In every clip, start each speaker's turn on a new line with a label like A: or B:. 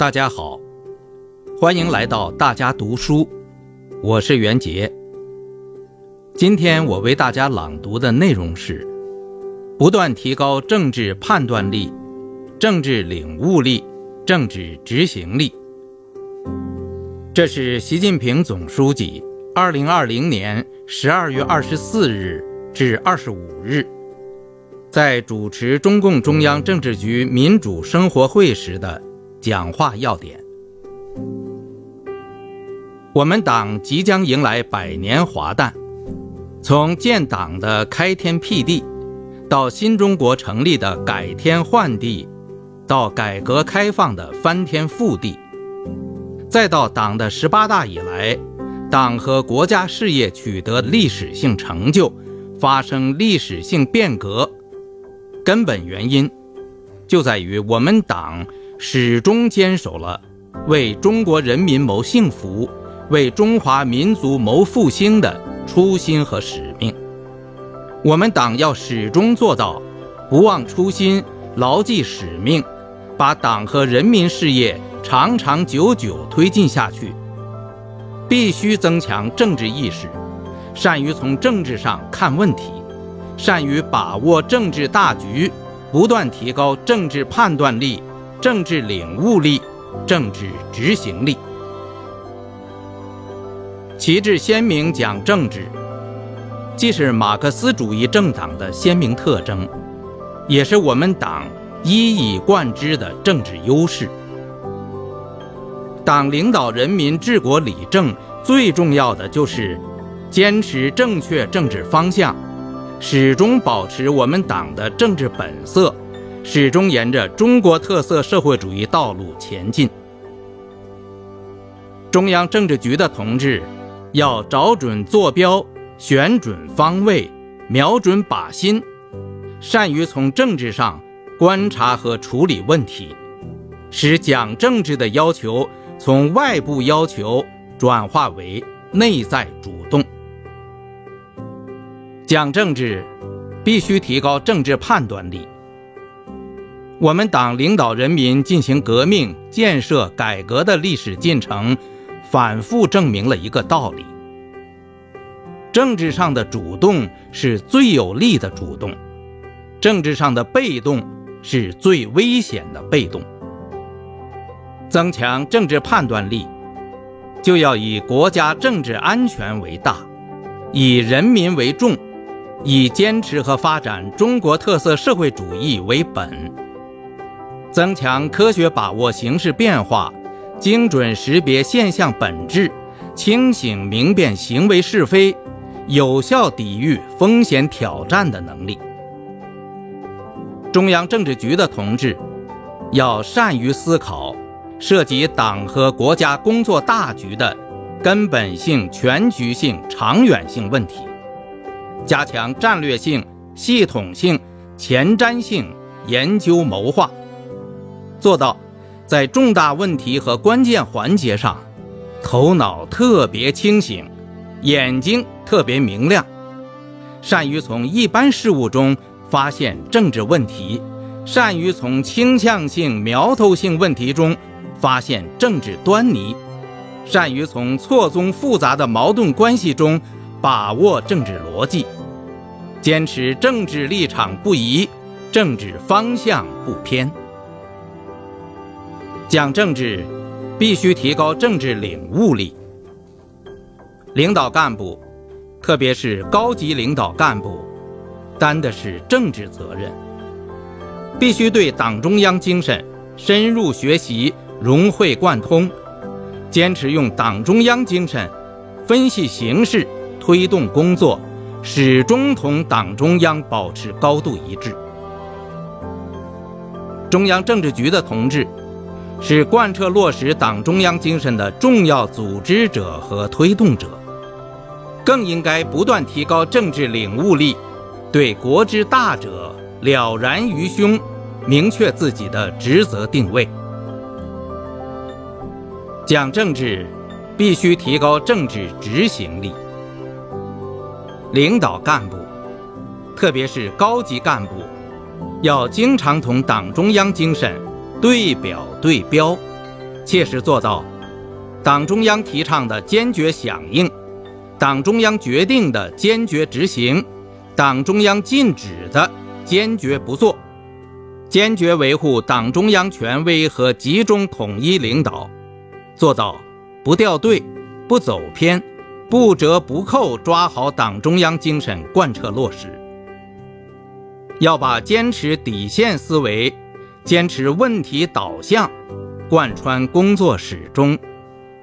A: 大家好，欢迎来到大家读书，我是袁杰。今天我为大家朗读的内容是：不断提高政治判断力、政治领悟力、政治执行力。这是习近平总书记二零二零年十二月二十四日至二十五日。在主持中共中央政治局民主生活会时的讲话要点。我们党即将迎来百年华诞，从建党的开天辟地，到新中国成立的改天换地，到改革开放的翻天覆地，再到党的十八大以来，党和国家事业取得历史性成就，发生历史性变革。根本原因就在于我们党始终坚守了为中国人民谋幸福、为中华民族谋复兴的初心和使命。我们党要始终做到不忘初心、牢记使命，把党和人民事业长长久久推进下去。必须增强政治意识，善于从政治上看问题。善于把握政治大局，不断提高政治判断力、政治领悟力、政治执行力。旗帜鲜明讲政治，既是马克思主义政党的鲜明特征，也是我们党一以贯之的政治优势。党领导人民治国理政，最重要的就是坚持正确政治方向。始终保持我们党的政治本色，始终沿着中国特色社会主义道路前进。中央政治局的同志要找准坐标，选准方位，瞄准靶心，善于从政治上观察和处理问题，使讲政治的要求从外部要求转化为内在主动。讲政治，必须提高政治判断力。我们党领导人民进行革命、建设、改革的历史进程，反复证明了一个道理：政治上的主动是最有利的主动，政治上的被动是最危险的被动。增强政治判断力，就要以国家政治安全为大，以人民为重。以坚持和发展中国特色社会主义为本，增强科学把握形势变化、精准识别现象本质、清醒明辨行为是非、有效抵御风险挑战的能力。中央政治局的同志要善于思考涉及党和国家工作大局的根本性、全局性、长远性问题。加强战略性、系统性、前瞻性研究谋划，做到在重大问题和关键环节上，头脑特别清醒，眼睛特别明亮，善于从一般事物中发现政治问题，善于从倾向性、苗头性问题中发现政治端倪，善于从错综复杂的矛盾关系中。把握政治逻辑，坚持政治立场不移，政治方向不偏。讲政治，必须提高政治领悟力。领导干部，特别是高级领导干部，担的是政治责任，必须对党中央精神深入学习、融会贯通，坚持用党中央精神分析形势。推动工作始终同党中央保持高度一致。中央政治局的同志是贯彻落实党中央精神的重要组织者和推动者，更应该不断提高政治领悟力，对国之大者了然于胸，明确自己的职责定位。讲政治，必须提高政治执行力。领导干部，特别是高级干部，要经常同党中央精神对表对标，切实做到党中央提倡的坚决响应，党中央决定的坚决执行，党中央禁止的坚决不做，坚决维护党中央权威和集中统一领导，做到不掉队、不走偏、不折不扣抓好党中央精神贯彻落实。要把坚持底线思维、坚持问题导向贯穿工作始终，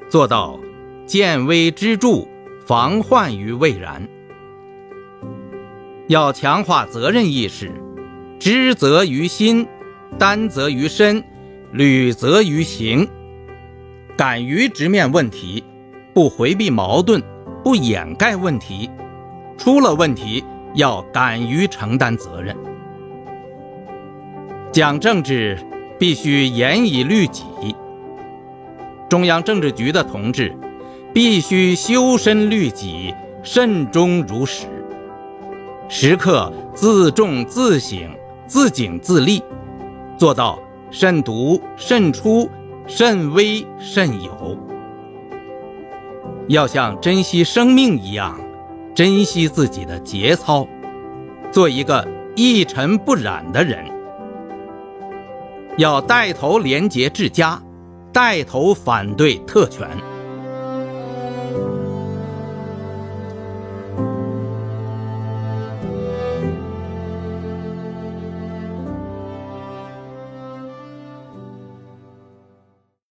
A: 做到见微知著、防患于未然。要强化责任意识，知责于心，担责于身，履责于行。敢于直面问题，不回避矛盾，不掩盖问题，出了问题要敢于承担责任。讲政治必须严以律己，中央政治局的同志必须修身律己、慎终如始，时刻自重自省、自警自立，做到慎独、慎出、慎微、慎有。要像珍惜生命一样珍惜自己的节操，做一个一尘不染的人。要带头廉洁治家，带头反对特权。